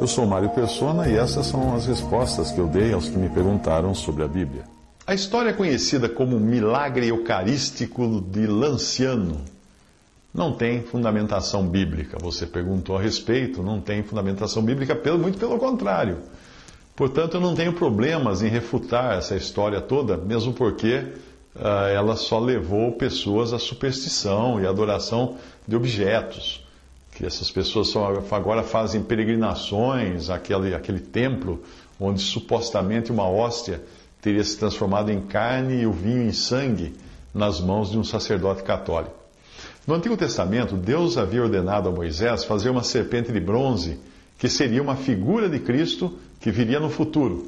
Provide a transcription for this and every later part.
Eu sou Mário Persona e essas são as respostas que eu dei aos que me perguntaram sobre a Bíblia. A história conhecida como milagre eucarístico de Lanciano não tem fundamentação bíblica. Você perguntou a respeito, não tem fundamentação bíblica, muito pelo contrário. Portanto, eu não tenho problemas em refutar essa história toda, mesmo porque uh, ela só levou pessoas à superstição e adoração de objetos que essas pessoas agora fazem peregrinações àquele, àquele templo onde supostamente uma hóstia teria se transformado em carne e o vinho em sangue nas mãos de um sacerdote católico. No Antigo Testamento, Deus havia ordenado a Moisés fazer uma serpente de bronze, que seria uma figura de Cristo que viria no futuro.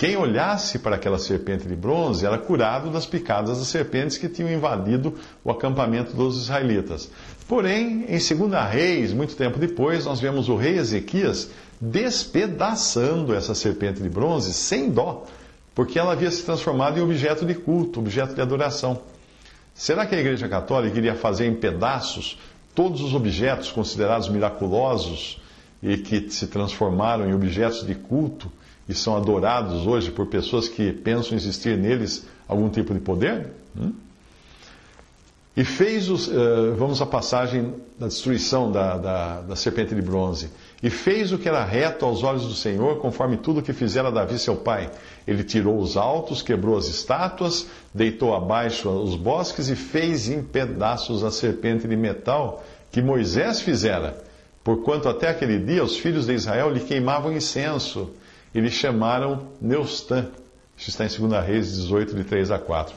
Quem olhasse para aquela serpente de bronze era curado das picadas das serpentes que tinham invadido o acampamento dos israelitas. Porém, em 2 Reis, muito tempo depois, nós vemos o rei Ezequias despedaçando essa serpente de bronze sem dó, porque ela havia se transformado em objeto de culto, objeto de adoração. Será que a Igreja Católica iria fazer em pedaços todos os objetos considerados miraculosos e que se transformaram em objetos de culto? E são adorados hoje por pessoas que pensam existir neles algum tipo de poder? Hum? E fez os. Uh, vamos à passagem da destruição da, da, da, serpente de bronze. E fez o que era reto aos olhos do Senhor, conforme tudo o que fizera Davi seu pai. Ele tirou os altos, quebrou as estátuas, deitou abaixo os bosques e fez em pedaços a serpente de metal que Moisés fizera. Porquanto até aquele dia os filhos de Israel lhe queimavam incenso eles chamaram Neustan. Isso está em 2 Reis 18, de 3 a 4.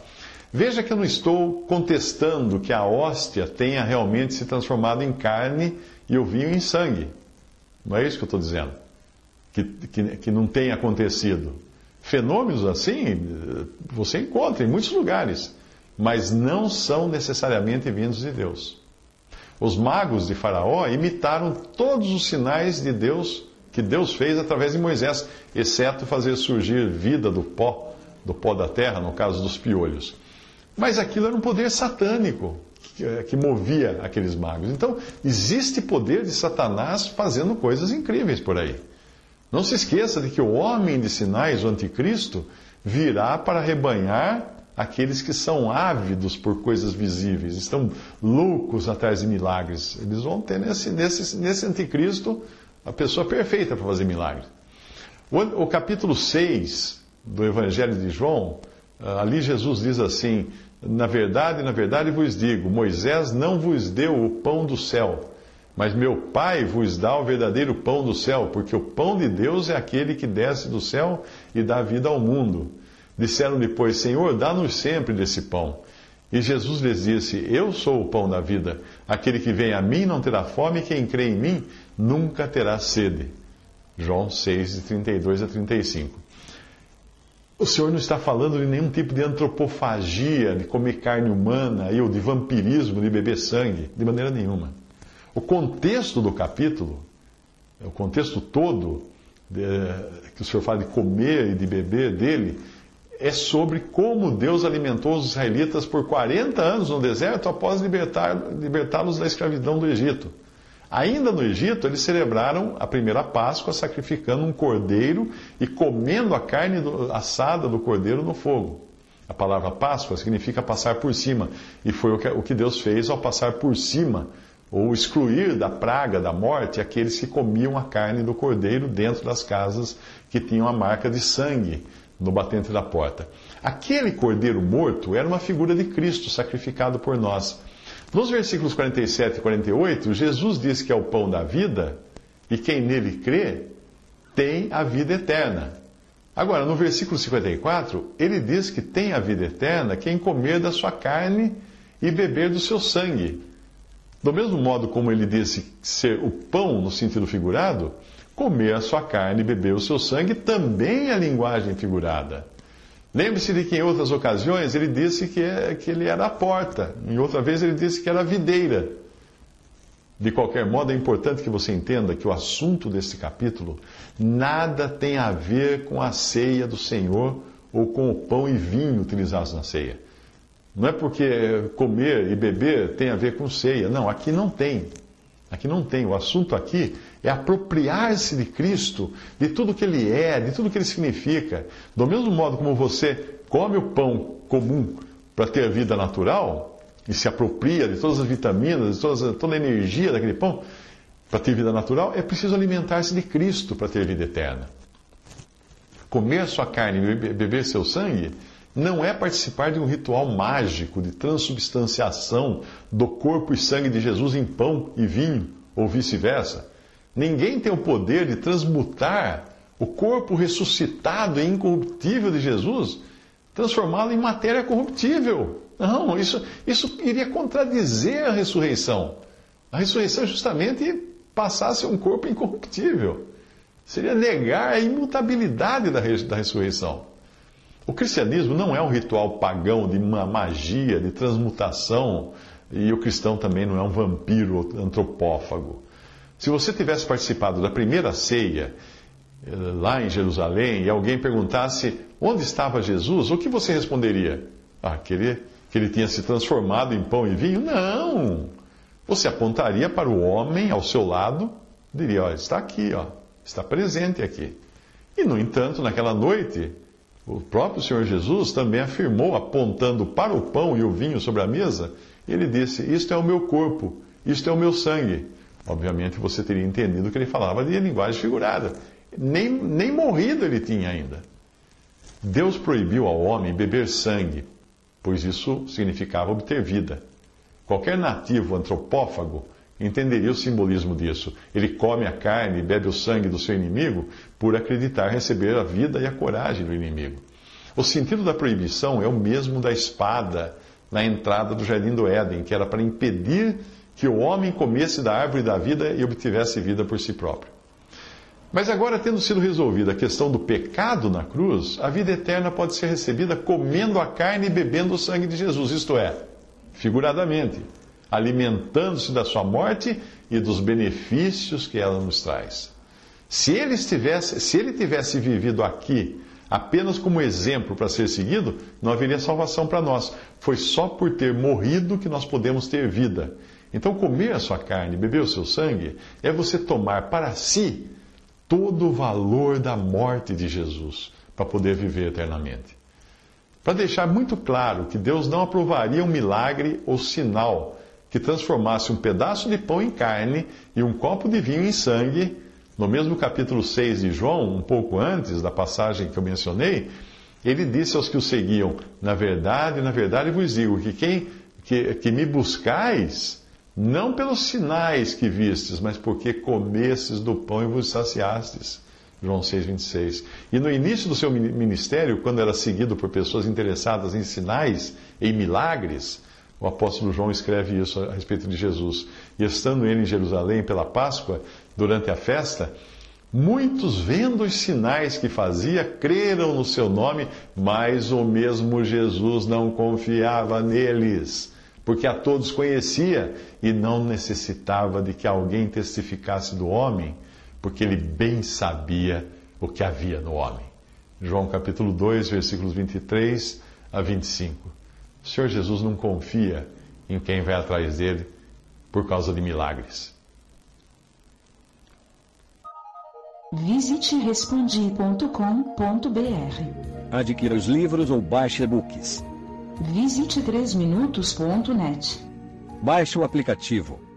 Veja que eu não estou contestando que a hóstia tenha realmente se transformado em carne e o vinho em sangue. Não é isso que eu estou dizendo. Que, que, que não tenha acontecido. Fenômenos assim você encontra em muitos lugares, mas não são necessariamente vindos de Deus. Os magos de Faraó imitaram todos os sinais de Deus que Deus fez através de Moisés, exceto fazer surgir vida do pó, do pó da terra, no caso dos piolhos. Mas aquilo era um poder satânico que, eh, que movia aqueles magos. Então, existe poder de Satanás fazendo coisas incríveis por aí. Não se esqueça de que o homem de sinais, o anticristo, virá para rebanhar aqueles que são ávidos por coisas visíveis, estão loucos atrás de milagres. Eles vão ter nesse, nesse, nesse anticristo a pessoa perfeita para fazer milagre. O, o, capítulo 6 do Evangelho de João, ah, ali Jesus diz assim: Na verdade, na verdade vos digo, Moisés não vos deu o pão do céu, mas meu Pai vos dá o verdadeiro pão do céu, porque o pão de Deus é aquele que desce do céu e dá vida ao mundo. Disseram depois: Senhor, dá-nos sempre desse pão. E Jesus lhes disse: Eu sou o pão da vida. Aquele que vem a mim não terá fome, e quem crê em mim nunca terá sede. João 6, de 32 a 35. O Senhor não está falando de nenhum tipo de antropofagia, de comer carne humana, ou de vampirismo, de beber sangue, de maneira nenhuma. O contexto do capítulo, o contexto todo, que o Senhor fala de comer e de beber dele, é sobre como Deus alimentou os israelitas por 40 anos no deserto após libertá-los libertá da escravidão do Egito. Ainda no Egito, eles celebraram a primeira Páscoa sacrificando um cordeiro e comendo a carne do, assada do cordeiro no fogo. A palavra Páscoa significa passar por cima, e foi o que, o que Deus fez ao passar por cima, ou excluir da praga, da morte, aqueles que comiam a carne do cordeiro dentro das casas que tinham a marca de sangue no batente da porta. Aquele cordeiro morto era uma figura de Cristo sacrificado por nós. Nos versículos 47 e 48, Jesus diz que é o pão da vida e quem nele crê tem a vida eterna. Agora, no versículo 54, ele diz que tem a vida eterna quem comer da sua carne e beber do seu sangue. Do mesmo modo como ele disse ser o pão no sentido figurado, comer a sua carne e beber o seu sangue também é linguagem figurada. Lembre-se de que em outras ocasiões ele disse que, é, que ele era a porta, em outra vez ele disse que era a videira. De qualquer modo, é importante que você entenda que o assunto desse capítulo nada tem a ver com a ceia do Senhor ou com o pão e vinho utilizados na ceia. Não é porque comer e beber tem a ver com ceia. Não, aqui não tem. Aqui não tem. O assunto aqui é apropriar-se de Cristo, de tudo que Ele é, de tudo que Ele significa. Do mesmo modo como você come o pão comum para ter a vida natural, e se apropria de todas as vitaminas, de todas, toda a energia daquele pão, para ter vida natural, é preciso alimentar-se de Cristo para ter vida eterna. Comer sua carne e beber seu sangue não é participar de um ritual mágico de transubstanciação do corpo e sangue de Jesus em pão e vinho, ou vice-versa. Ninguém tem o poder de transmutar o corpo ressuscitado e incorruptível de Jesus, transformá-lo em matéria corruptível. Não, isso, isso iria contradizer a ressurreição. A ressurreição é justamente passar a ser um corpo incorruptível. Seria negar a imutabilidade da, da ressurreição. O cristianismo não é um ritual pagão de uma magia, de transmutação, e o cristão também não é um vampiro antropófago. Se você tivesse participado da primeira ceia, eh, lá em Jerusalém, e alguém perguntasse onde estava Jesus, o que você responderia? Ah, que ele, que ele tinha se transformado em pão e vinho? Não! Você apontaria para o homem ao seu lado, diria: olha, está aqui, ó, está presente aqui. E, no entanto, naquela noite, o próprio Senhor Jesus também afirmou, apontando para o pão e o vinho sobre a mesa, ele disse: Isto é o meu corpo, isto é o meu sangue. Obviamente você teria entendido que ele falava de linguagem figurada. Nem, nem morrido ele tinha ainda. Deus proibiu ao homem beber sangue, pois isso significava obter vida. Qualquer nativo antropófago entenderia o simbolismo disso. Ele come a carne e bebe o sangue do seu inimigo por acreditar receber a vida e a coragem do inimigo. O sentido da proibição é o mesmo da espada na entrada do jardim do Éden, que era para impedir que o homem comesse da árvore da vida e obtivesse vida por si próprio. Mas agora, tendo sido resolvida a questão do pecado na cruz, a vida eterna pode ser recebida comendo a carne e bebendo o sangue de Jesus, isto é, figuradamente alimentando-se da sua morte e dos benefícios que ela nos traz. Se ele, estivesse, se ele tivesse vivido aqui apenas como exemplo para ser seguido, não haveria salvação para nós. Foi só por ter morrido que nós podemos ter vida. Então, comer a sua carne, beber o seu sangue, é você tomar para si todo o valor da morte de Jesus para poder viver eternamente. Para deixar muito claro que Deus não aprovaria um milagre ou sinal que transformasse um pedaço de pão em carne e um copo de vinho em sangue, no mesmo capítulo 6 de João, um pouco antes da passagem que eu mencionei, ele disse aos que o seguiam: Na verdade, na verdade vos digo que quem que, que me buscais, não pelos sinais que vistes, mas porque comestes do pão e vos saciastes. João 6,26. E no início do seu ministério, quando era seguido por pessoas interessadas em sinais, em milagres, o apóstolo João escreve isso a respeito de Jesus. E estando ele em Jerusalém pela Páscoa, durante a festa, muitos, vendo os sinais que fazia, creram no seu nome, mas o mesmo Jesus não confiava neles, porque a todos conhecia e não necessitava de que alguém testificasse do homem, porque ele bem sabia o que havia no homem. João capítulo 2, versículos 23 a 25. O Senhor Jesus não confia em quem vai atrás dele por causa de milagres. Visite respondi.com.br. Adquira os livros ou baixe e-books. Visite 3minutos.net. Baixe o aplicativo